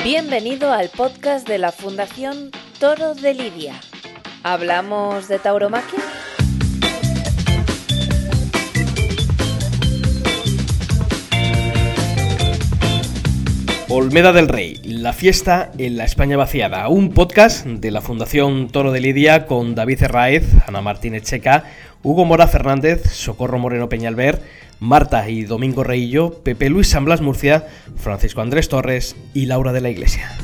Bienvenido al podcast de la Fundación Toro de Lidia. ¿Hablamos de tauromaquia? Olmeda del Rey, la fiesta en la España vaciada, un podcast de la Fundación Toro de Lidia con David Herraez, Ana Martínez Checa, Hugo Mora Fernández, Socorro Moreno Peñalver, Marta y Domingo Reillo, Pepe Luis San Blas Murcia, Francisco Andrés Torres y Laura de la Iglesia.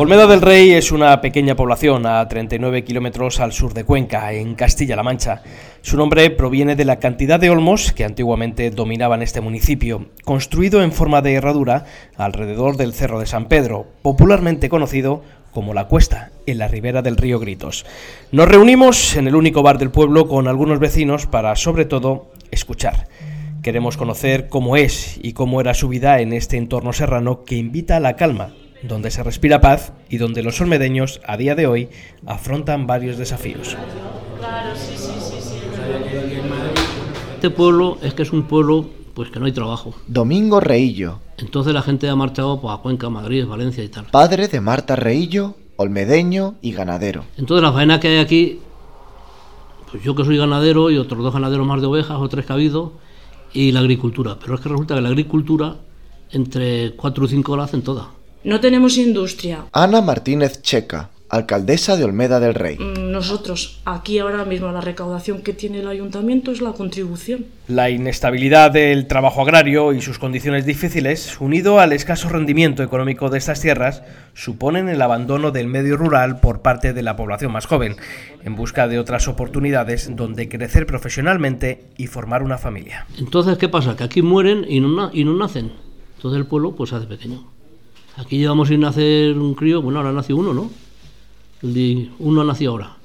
Olmeda del Rey es una pequeña población a 39 kilómetros al sur de Cuenca, en Castilla-La Mancha. Su nombre proviene de la cantidad de olmos que antiguamente dominaban este municipio, construido en forma de herradura alrededor del Cerro de San Pedro, popularmente conocido como La Cuesta, en la ribera del río Gritos. Nos reunimos en el único bar del pueblo con algunos vecinos para, sobre todo, escuchar. Queremos conocer cómo es y cómo era su vida en este entorno serrano que invita a la calma donde se respira paz y donde los olmedeños a día de hoy afrontan varios desafíos. Este pueblo es que es un pueblo pues que no hay trabajo. Domingo Reillo. Entonces la gente ha marchado pues, a Cuenca, Madrid, Valencia y tal. Padre de Marta Reillo, olmedeño y ganadero. Entonces la faena que hay aquí, pues yo que soy ganadero y otros dos ganaderos más de ovejas o tres cabidos y la agricultura. Pero es que resulta que la agricultura entre cuatro o cinco la hacen toda. No tenemos industria. Ana Martínez Checa, alcaldesa de Olmeda del Rey. Mm, nosotros, aquí ahora mismo la recaudación que tiene el ayuntamiento es la contribución. La inestabilidad del trabajo agrario y sus condiciones difíciles, unido al escaso rendimiento económico de estas tierras, suponen el abandono del medio rural por parte de la población más joven, en busca de otras oportunidades donde crecer profesionalmente y formar una familia. Entonces, ¿qué pasa? Que aquí mueren y no, y no nacen. Entonces el pueblo pues se hace pequeño. Aquí llevamos sin nacer un crío, bueno, ahora nació uno, ¿no? Uno nació ahora.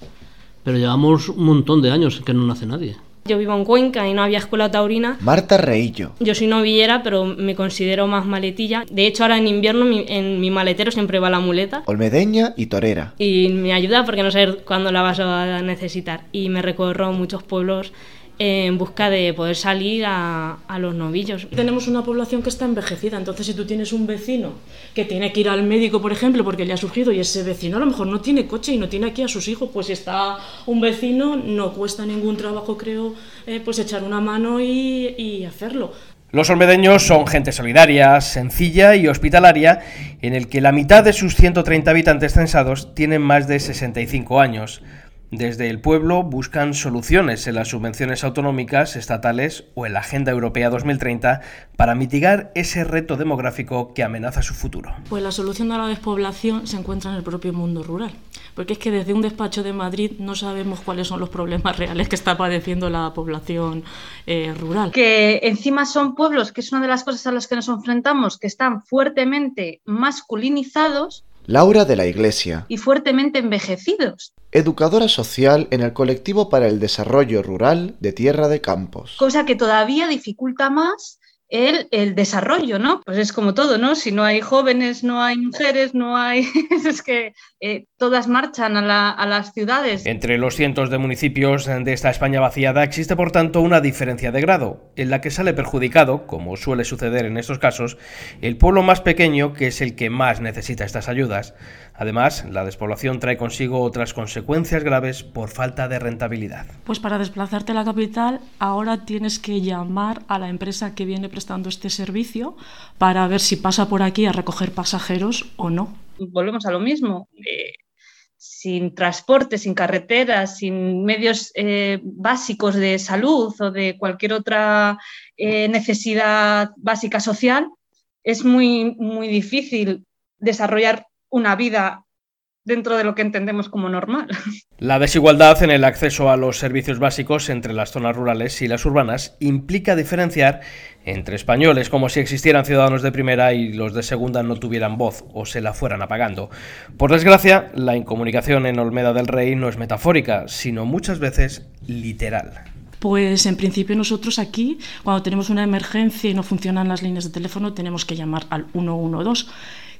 Pero llevamos un montón de años que no nace nadie. Yo vivo en Cuenca y no había escuela taurina. Marta Reillo. Yo soy novillera, pero me considero más maletilla. De hecho, ahora en invierno en mi maletero siempre va la muleta. Olmedeña y torera. Y me ayuda porque no sé cuándo la vas a necesitar. Y me recorro muchos pueblos en busca de poder salir a, los novillos. Tenemos una población que está envejecida, entonces si tú tienes un vecino que tiene que ir al médico, por ejemplo, porque le ha surgido y ese vecino a lo mejor no tiene coche y no tiene aquí a sus hijos, pues si está un vecino no cuesta ningún trabajo, creo, eh, pues echar una mano y, y hacerlo. Los olmedeños son gente solidaria, sencilla y hospitalaria, en el que la mitad de sus 130 habitantes censados tienen más de 65 años. Desde el pueblo buscan soluciones en las subvenciones autonómicas, estatales o en la Agenda Europea 2030 para mitigar ese reto demográfico que amenaza su futuro. Pues la solución a la despoblación se encuentra en el propio mundo rural, porque es que desde un despacho de Madrid no sabemos cuáles son los problemas reales que está padeciendo la población eh, rural. Que encima son pueblos, que es una de las cosas a las que nos enfrentamos, que están fuertemente masculinizados Laura de la Iglesia. Y fuertemente envejecidos. Educadora social en el colectivo para el desarrollo rural de Tierra de Campos. Cosa que todavía dificulta más el, el, desarrollo, ¿no? Pues es como todo, ¿no? Si no hay jóvenes, no hay mujeres, no hay... es que eh, todas marchan a, a, las ciudades. Entre los cientos de municipios de esta España vaciada existe, por tanto, una diferencia de grado, en la que sale perjudicado, como suele suceder en estos casos, el pueblo más pequeño, que es el que más necesita estas ayudas. Además, la despoblación trae consigo otras consecuencias graves por falta de rentabilidad. Pues para desplazarte a la capital, ahora tienes que llamar a la empresa que viene prestando este servicio para ver si pasa por aquí a recoger pasajeros o no. Volvemos a lo mismo. Eh, sin transporte, sin carreteras, sin medios eh, básicos de salud o de cualquier otra eh, necesidad básica social, es muy, muy difícil desarrollar una vida dentro de lo que entendemos como normal. La desigualdad en el acceso a los servicios básicos entre las zonas rurales y las urbanas implica diferenciar entre españoles como si existieran ciudadanos de primera y los de segunda no tuvieran voz o se la fueran apagando. Por desgracia, la incomunicación en Olmeda del Rey no es metafórica, sino muchas veces literal. Pues en principio nosotros aquí, cuando tenemos una emergencia y no funcionan las líneas de teléfono, tenemos que llamar al 112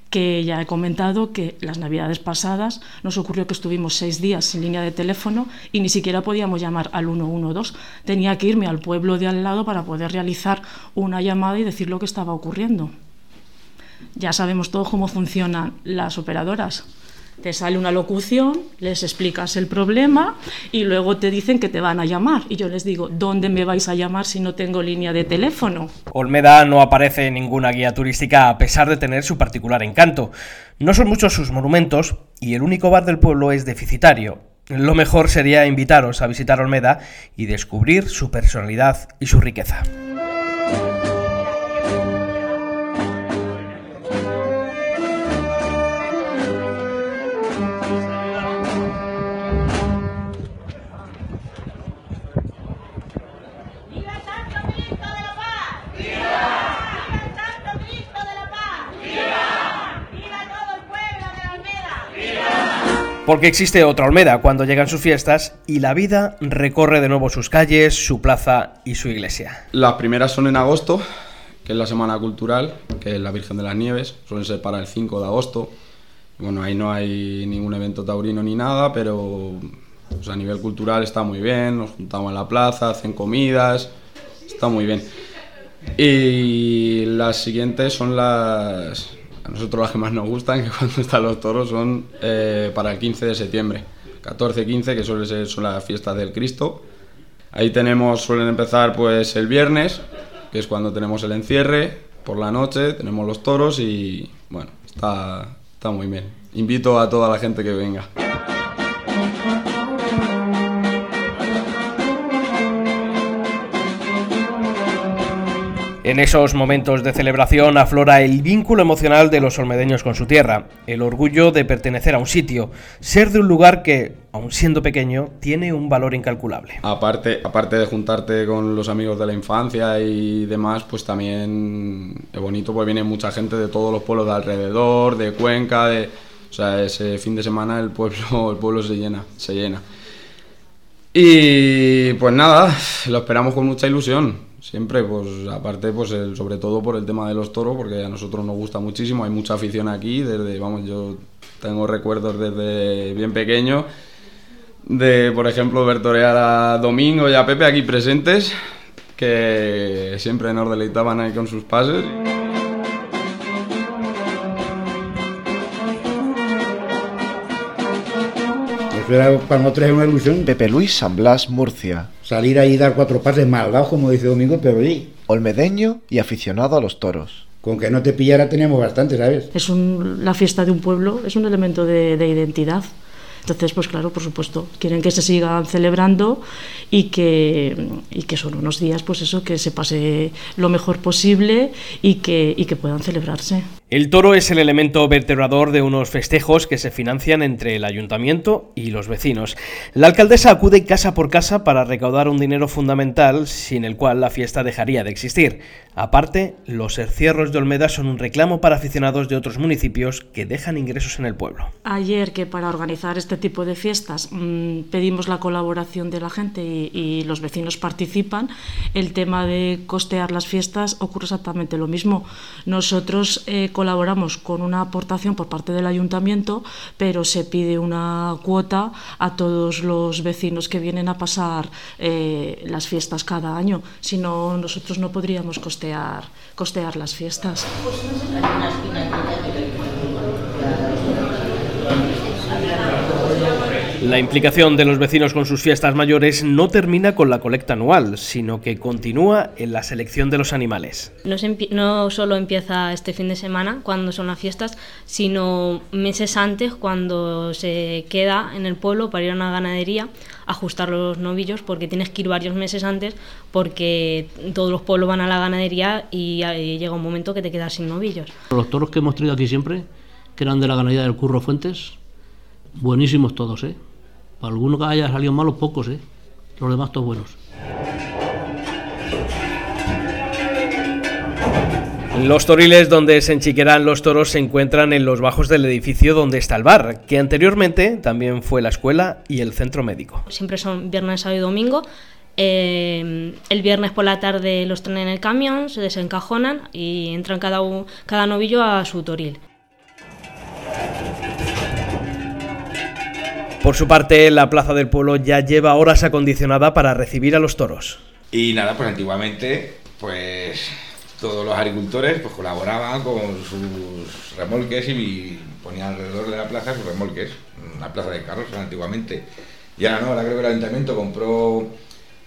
que ya he comentado que las navidades pasadas nos ocurrió que estuvimos seis días sin línea de teléfono y ni siquiera podíamos llamar al 112. Tenía que irme al pueblo de al lado para poder realizar una llamada y decir lo que estaba ocurriendo. Ya sabemos todos cómo funcionan las operadoras te sale una locución, les explicas el problema y luego te dicen que te van a llamar. Y yo les digo, ¿dónde me vais a llamar si no tengo línea de teléfono? Olmeda no aparece en ninguna guía turística a pesar de tener su particular encanto. No son muchos sus monumentos y el único bar del pueblo es deficitario. Lo mejor sería invitaros a visitar Olmeda y descubrir su personalidad y su riqueza. Porque existe otra Olmeda cuando llegan sus fiestas y la vida recorre de nuevo sus calles, su plaza y su iglesia. Las primeras son en agosto, que es la Semana Cultural, que es la Virgen de las Nieves, suelen ser para el 5 de agosto. Bueno, ahí no hay ningún evento taurino ni nada, pero pues, a nivel cultural está muy bien, nos juntamos en la plaza, hacen comidas, está muy bien. Y las siguientes son las, a nosotros las que más nos gustan, que cuando están los toros, son eh, para el 15 de septiembre. 14-15, que suele ser, son las fiestas del Cristo. Ahí tenemos, suelen empezar pues el viernes, que es cuando tenemos el encierre, por la noche tenemos los toros y bueno, está, está muy bien. Invito a toda la gente que venga. En esos momentos de celebración aflora el vínculo emocional de los olmedeños con su tierra, el orgullo de pertenecer a un sitio, ser de un lugar que, aun siendo pequeño, tiene un valor incalculable. Aparte, aparte de juntarte con los amigos de la infancia y demás, pues también es bonito, pues viene mucha gente de todos los pueblos de alrededor, de Cuenca, de, o sea, ese fin de semana el pueblo, el pueblo se llena, se llena. Y pues nada, lo esperamos con mucha ilusión siempre, pues aparte, pues el, sobre todo por el tema de los toros, porque a nosotros nos gusta muchísimo, hay mucha afición aquí, desde, vamos, yo tengo recuerdos desde bien pequeño, de, por ejemplo, ver torear a Domingo y a Pepe aquí presentes, que siempre nos deleitaban ahí con sus pases. Era para nosotros una ilusión. Pepe Luis San Blas, Murcia. Salir ahí y dar cuatro pases mal dados, como dice Domingo, pero sí. Olmedeño y aficionado a los toros. Con que no te pillara teníamos bastante, ¿sabes? Es un, la fiesta de un pueblo, es un elemento de, de identidad. Entonces, pues claro, por supuesto, quieren que se sigan celebrando y que, y que son unos días, pues eso, que se pase lo mejor posible y que, y que puedan celebrarse. El toro es el elemento vertebrador de unos festejos que se financian entre el ayuntamiento y los vecinos. La alcaldesa acude casa por casa para recaudar un dinero fundamental sin el cual la fiesta dejaría de existir. Aparte, los encierros de Olmeda son un reclamo para aficionados de otros municipios que dejan ingresos en el pueblo. Ayer que para organizar este tipo de fiestas mmm, pedimos la colaboración de la gente y, y, los vecinos participan, el tema de costear las fiestas ocurre exactamente lo mismo. Nosotros eh, colaboramos con una aportación por parte del ayuntamiento, pero se pide una cuota a todos los vecinos que vienen a pasar eh, las fiestas cada año. Si no, nosotros no podríamos costear, costear las fiestas. La implicación de los vecinos con sus fiestas mayores no termina con la colecta anual, sino que continúa en la selección de los animales. No, no, solo empieza este fin de semana, cuando son las fiestas, sino meses antes, cuando se queda en el pueblo para ir a una ganadería, ajustar los novillos, porque tienes que ir varios meses antes, porque todos los pueblos van a la ganadería y, llega un momento que te quedas sin novillos. Los toros que hemos traído aquí siempre, que eran de la ganadería del Curro Fuentes, buenísimos todos, ¿eh? Para alguno que haya salido malos, pocos, ¿eh? Los demás todos buenos. Los toriles donde se enchiqueran los toros se encuentran en los bajos del edificio donde está el bar, que anteriormente también fue la escuela y el centro médico. Siempre son viernes, sábado y domingo. Eh, el viernes por la tarde los traen en el camión, se desencajonan y entran cada, cada novillo a su toril. Por su parte, la plaza del pueblo ya lleva horas acondicionada para recibir a los toros. Y nada, pues antiguamente, pues todos los agricultores pues colaboraban con sus remolques y ponían alrededor de la plaza sus remolques, una plaza de carros antiguamente. Y ahora no, ahora creo que el ayuntamiento compró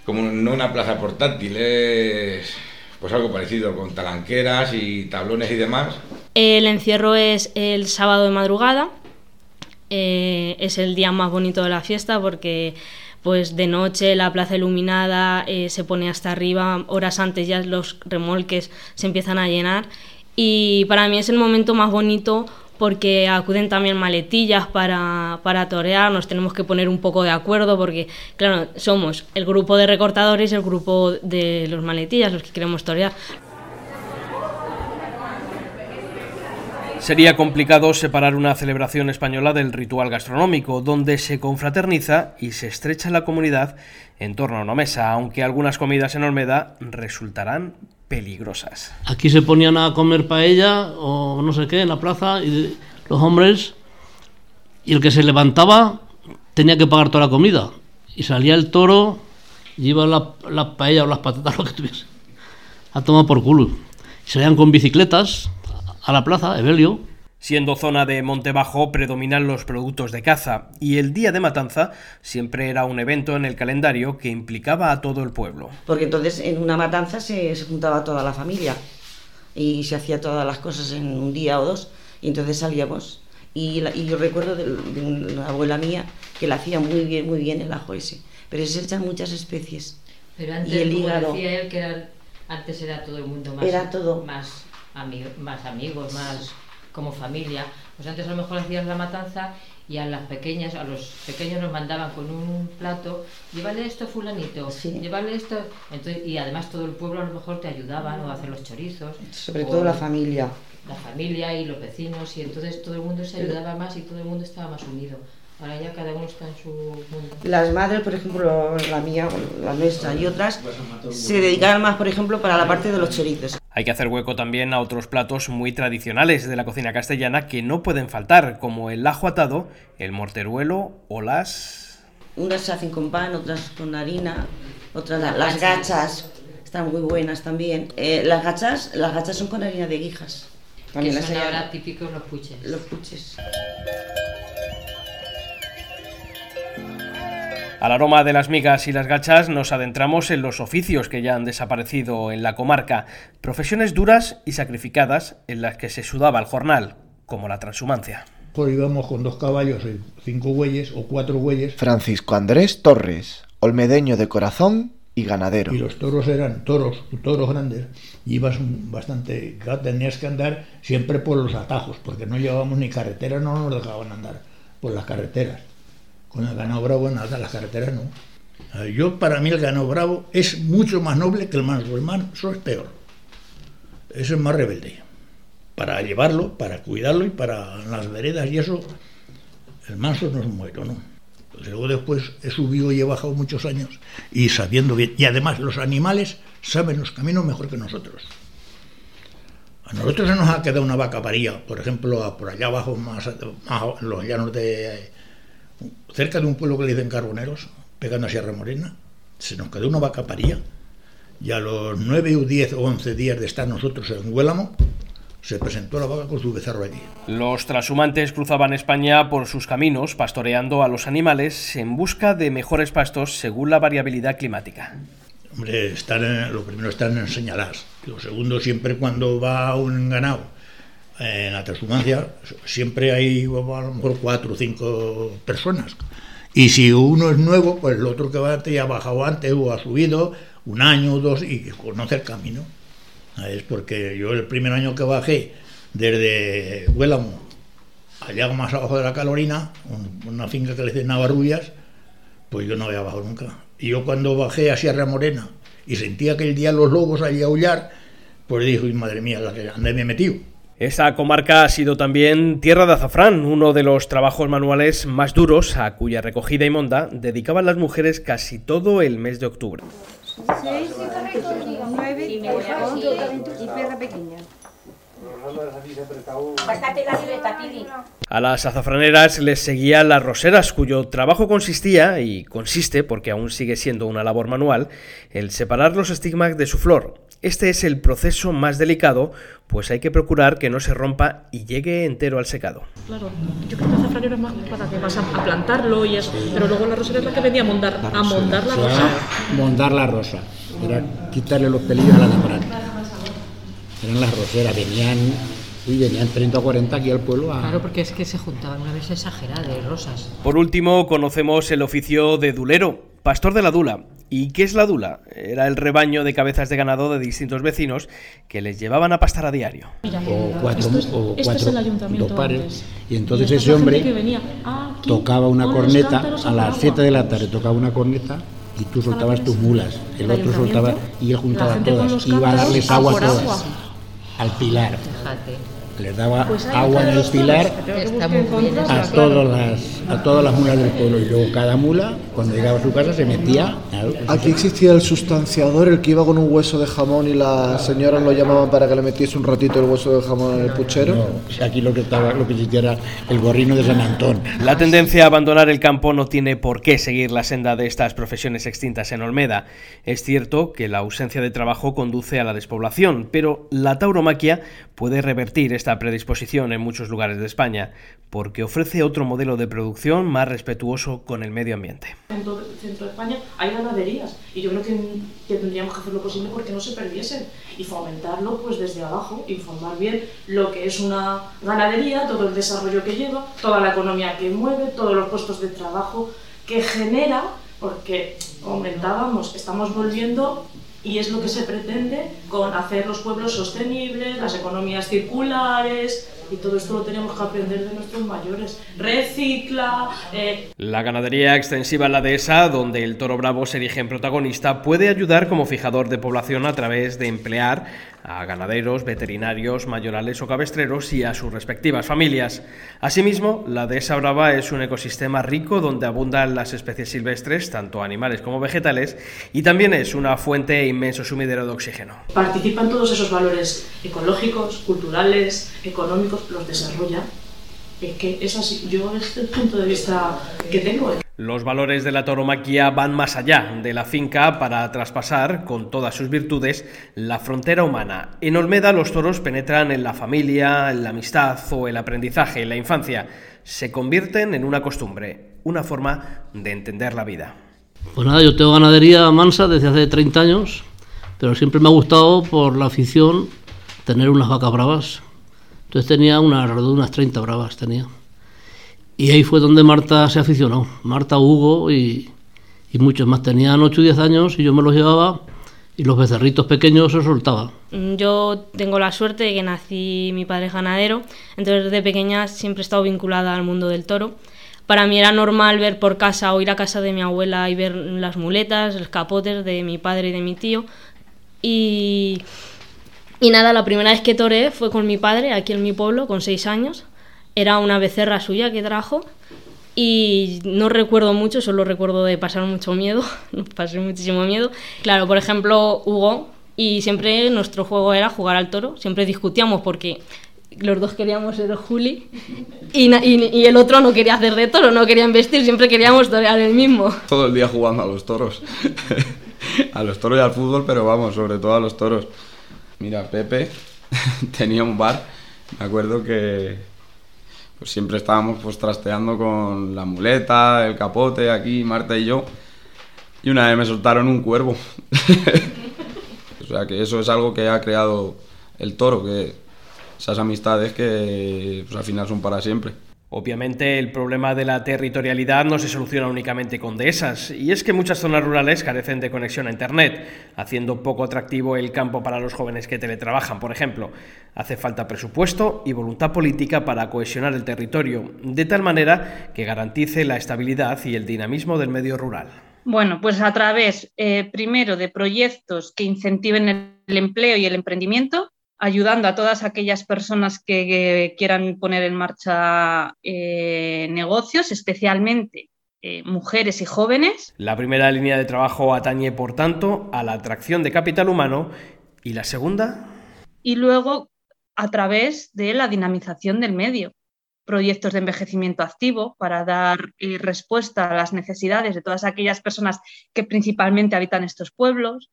como no una plaza portátil, es pues algo parecido con talanqueras y tablones y demás. El encierro es el sábado de madrugada, eh, es el día más bonito de la fiesta porque pues de noche la plaza iluminada eh, se pone hasta arriba, horas antes ya los remolques se empiezan a llenar y para mí es el momento más bonito porque acuden también maletillas para, para torear, nos tenemos que poner un poco de acuerdo porque, claro, somos el grupo de recortadores y el grupo de los maletillas, los que queremos torear. Sería complicado separar una celebración española del ritual gastronómico, donde se confraterniza y se estrecha la comunidad en torno a una mesa, aunque algunas comidas en Olmeda resultarán peligrosas. Aquí se ponían a comer paella o no sé qué en la plaza y los hombres y el que se levantaba tenía que pagar toda la comida y salía el toro y iba la, la paella o las patatas lo que tuviese a tomar por culo. Y salían con bicicletas a la plaza, Evelio. Siendo zona de Monte Bajo, predominan los productos de caza, y el día de matanza siempre era un evento en el calendario que implicaba a todo el pueblo. Porque entonces en una matanza se, se juntaba toda la familia y se hacía todas las cosas en un día o dos, y entonces salíamos. Y, la- y yo recuerdo de, de una abuela mía que la hacía muy bien, muy bien el ajo ese, pero se echan muchas especies. Pero antes, y el como hígado. decía él, que era- antes era todo el mundo más, Era todo. más, ami- más amigos, más como familia. Pues antes a lo mejor hacías la matanza y a las pequeñas, a los pequeños nos mandaban con un plato, llévale esto fulanito, llévale esto, entonces, y además todo el pueblo a lo mejor te ayudaban o a hacer los chorizos. Sobre todo la familia. La familia y los vecinos, y entonces todo el mundo se ayudaba más y todo el mundo estaba más unido. Ahora ya cada uno está en su mundo. Las madres, por ejemplo, la mía, la nuestra y otras, se dedicaban más, por ejemplo, para la parte de los chorizos. Hay que hacer hueco también a otros platos muy tradicionales de la cocina castellana que no pueden faltar, como el ajo atado, el morteruelo o las... Unas se hacen con pan, otras con harina, otras Las las gachas. están muy buenas también. Eh, las gachas, las gachas son con harina de guijas. Que También las son hay- ahora típicos los puches. Los puches. Al aroma de las migas y las gachas nos adentramos en los oficios que ya han desaparecido en la comarca, profesiones duras y sacrificadas en las que se sudaba el jornal, como la transhumancia. Pues íbamos con dos caballos y cinco bueyes o cuatro bueyes Francisco Andrés Torres, olmedeño de corazón y ganadero. y los toros eran toros, toros grandes. Y ibas un- bastante, tenías que andar siempre por los atajos, porque no llevábamos ni carretera, no nos dejaban andar por las carreteras. Con el ganado bravo nada, las carreteras no. Ver, Yo, para mí, el ganado bravo es mucho más noble que el manso. El manso es peor. Eso es más rebelde. Para llevarlo, para cuidarlo y para las veredas y eso, el manso no es muero, ¿no? Luego después he subido y he bajado muchos años y sabiendo bien. Y además los animales saben los caminos mejor que nosotros. A nosotros se nos ha quedado una vaca paría, por ejemplo, por allá abajo, más, más los llanos de... cerca de un pueblo que le dicen Carboneros, pegando a Sierra Morena, se nos quedó una vaca paría. Y a los nueve o diez o once días de estar nosotros en Huélamo, se presentó la vaca con su becerro allí. Los transhumantes cruzaban España por sus caminos, pastoreando a los animales en busca de mejores pastos según la variabilidad climática. Hombre, están en- lo primero están en señaladas. Lo segundo, siempre cuando va un ganado en la transhumancia, siempre hay a lo mejor cuatro o cinco personas. Y si uno es nuevo, pues el otro que va ya ha bajado antes o ha subido un año o dos y conoce el camino. Es porque yo el primer año que bajé desde Huélamo, allá más abajo de la Calorina, un- una finca que le dicen Navarrullas, pues yo no había bajado nunca. Y yo cuando bajé a Sierra Morena y sentía que el día los lobos allí aullar, pues dijo, "Y madre mía, la que me he metido. Esta comarca ha sido también tierra de azafrán, uno de los trabajos manuales más duros a cuya recogida y monda dedicaban las mujeres casi todo el mes de octubre. Seis, nueve, ocho y perra pequeña. A las azafraneras les seguían las roseras, cuyo trabajo consistía, y consiste porque aún sigue siendo una labor manual, el separar los estigmas de su flor. Este es el proceso más delicado, pues hay que procurar que no se rompa y llegue entero al secado. Claro, yo creo que el azafranero es más para que vas a, plantarlo y eso, pero luego la rosera es la que venía a mondar la, a mondar la rosa. Mondar la rosa, era quitarle los pelillos a la temporada. Eran las roseras, venían y venían 30 o 40 aquí al pueblo. A... Claro, porque es que se juntaban una vez exagerada de rosas. Por último, conocemos el oficio de dulero, pastor de la dula. ¿Y qué es la dula? Era el rebaño de cabezas de ganado de distintos vecinos que les llevaban a pastar a diario. o cuatro, esto es, o esto cuatro es el ayuntamiento pares. Y entonces y ese hombre tocaba una corneta a las 7 de la tarde, tocaba una corneta y tú soltabas tus mulas, el, otro soltaba y él juntaba todas, iba a darles agua a todas, al pilar. Fíjate les daba pues agua en el pilar a todas, las, a todas las mulas del pueblo y luego cada mula cuando llegaba a su casa se metía. Aquí existía el sustanciador, el que iba con un hueso de jamón y las señoras lo llamaban para que le metiese un ratito el hueso de jamón en el puchero. No, aquí lo que estaba, lo que existía era el gorrino de San Antón. La tendencia a abandonar el campo no tiene por qué seguir la senda de estas profesiones extintas en Olmeda. Es cierto que la ausencia de trabajo conduce a la despoblación, pero la tauromaquia puede revertir esta predisposición en muchos lugares de España, porque ofrece otro modelo de producción más respetuoso con el medio ambiente. En todo el centro de España hay ganaderías y yo creo que, tendríamos que hacer lo posible porque no se perdiesen y fomentarlo pues desde abajo, informar bien lo que es una ganadería, todo el desarrollo que lleva, toda la economía que mueve, todos los puestos de trabajo que genera, porque comentábamos, estamos volviendo y es lo que se pretende con hacer los pueblos sostenibles, las economías circulares, y todo esto lo tenemos que aprender de nuestros mayores. Recicla. Eh. La ganadería extensiva en la dehesa, donde el toro bravo se erige en protagonista, puede ayudar como fijador de población a través de emplear a ganaderos, veterinarios, mayorales o cabestreros y a sus respectivas familias. Asimismo, la dehesa brava es un ecosistema rico donde abundan las especies silvestres, tanto animales como vegetales, y también es una fuente e inmenso sumidero de oxígeno. Participan todos esos valores ecológicos, culturales, económicos, los desarrolla. Es que así, yo este es el punto de vista que tengo. Los valores de la tauromaquia van más allá de la finca para traspasar, con todas sus virtudes, la frontera humana. En Olmeda los toros penetran en la familia, en la amistad o el aprendizaje, en la infancia. Se convierten en una costumbre, una forma de entender la vida. Pues nada, yo tengo ganadería mansa desde hace 30 años, pero siempre me ha gustado por la afición tener unas vacas bravas. Entonces tenía unas, unas 30 bravas, tenía. Y ahí fue donde Marta se aficionó. Marta, Hugo y, muchos más. Tenían 8 o 10 años y yo me los llevaba y los becerritos pequeños se soltaba. Mm, yo tengo la suerte de que nací, mi padre es ganadero, entonces desde pequeña siempre he estado vinculada al mundo del toro. Para mí era normal ver por casa o ir a casa de mi abuela y ver las muletas, los capotes de mi padre y de mi tío. Y, y nada, la primera vez que toré fue con mi padre aquí en mi pueblo, con 6 años era una becerra suya que trajo y no recuerdo mucho, solo recuerdo de pasar mucho miedo, pasé muchísimo miedo. Claro, por ejemplo, Hugo, y siempre nuestro juego era jugar al toro, siempre discutíamos porque los dos queríamos ser Juli y, y, el otro no quería hacer de toro, no quería investir, siempre queríamos torear el mismo. Todo el día jugando a los toros, a los toros y al fútbol, pero vamos, sobre todo a los toros. Mira, Pepe tenía un bar, me acuerdo que pues siempre estábamos pues trasteando con la muleta, el capote, aquí Marta y yo. Y una vez me soltaron un cuervo. o sea que eso es algo que ha creado el toro, que esas amistades que pues, al final son para siempre. Obviamente el problema de la territorialidad no se soluciona únicamente con dehesas, y es que muchas zonas rurales carecen de conexión a Internet, haciendo poco atractivo el campo para los jóvenes que teletrabajan, por ejemplo. Hace falta presupuesto y voluntad política para cohesionar el territorio, de tal manera que garantice la estabilidad y el dinamismo del medio rural. Bueno, pues a través, eh, primero, de proyectos que incentiven el empleo y el emprendimiento, ayudando a todas aquellas personas que, quieran poner en marcha eh, negocios, especialmente eh, mujeres y jóvenes. La primera línea de trabajo atañe, por tanto, a la atracción de capital humano y la segunda. Y luego a través de la dinamización del medio. Proyectos de envejecimiento activo para dar eh, respuesta a las necesidades de todas aquellas personas que principalmente habitan estos pueblos.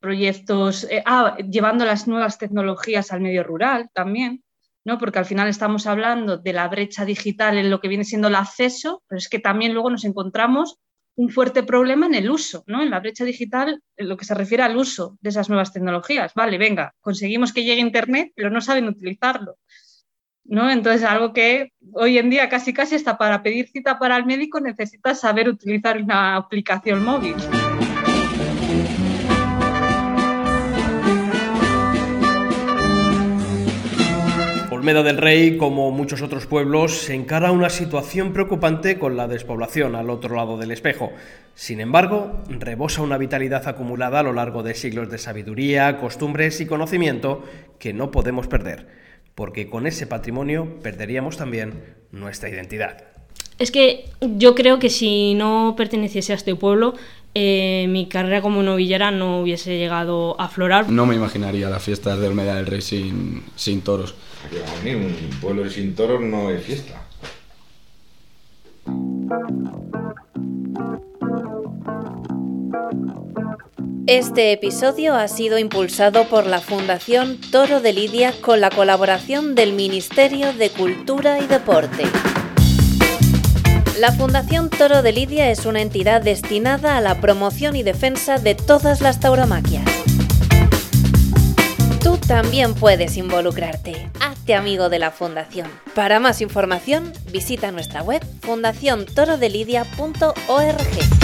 Proyectos eh, ah, llevando las nuevas tecnologías al medio rural también. ¿no? porque al final estamos hablando de la brecha digital en lo que viene siendo el acceso, pero es que también luego nos encontramos un fuerte problema en el uso, ¿no? En la brecha digital, en lo que se refiere al uso de esas nuevas tecnologías. Vale, venga, conseguimos que llegue Internet, pero no saben utilizarlo. ¿no? Entonces, algo que hoy en día casi casi hasta para pedir cita para el médico necesitas saber utilizar una aplicación móvil. Olmeda del Rey, como muchos otros pueblos, se encara una situación preocupante con la despoblación al otro lado del espejo. Sin embargo, rebosa una vitalidad acumulada a lo largo de siglos de sabiduría, costumbres y conocimiento que no podemos perder, porque con ese patrimonio perderíamos también nuestra identidad. Es que yo creo que si no perteneciese a este pueblo, eh, mi carrera como novillera no hubiese llegado a aflorar. No me imaginaría las fiestas de Olmeda del Rey sin, sin toros. Un pueblo sin toros no es fiesta. Este episodio ha sido impulsado por la Fundación Toro de Lidia con la colaboración del Ministerio de Cultura y Deporte. La Fundación Toro de Lidia es una entidad destinada a la promoción y defensa de todas las tauromaquias. Tú también puedes involucrarte. Hazte amigo de la Fundación. Para más información, visita nuestra web fundaciontorodelidia.org.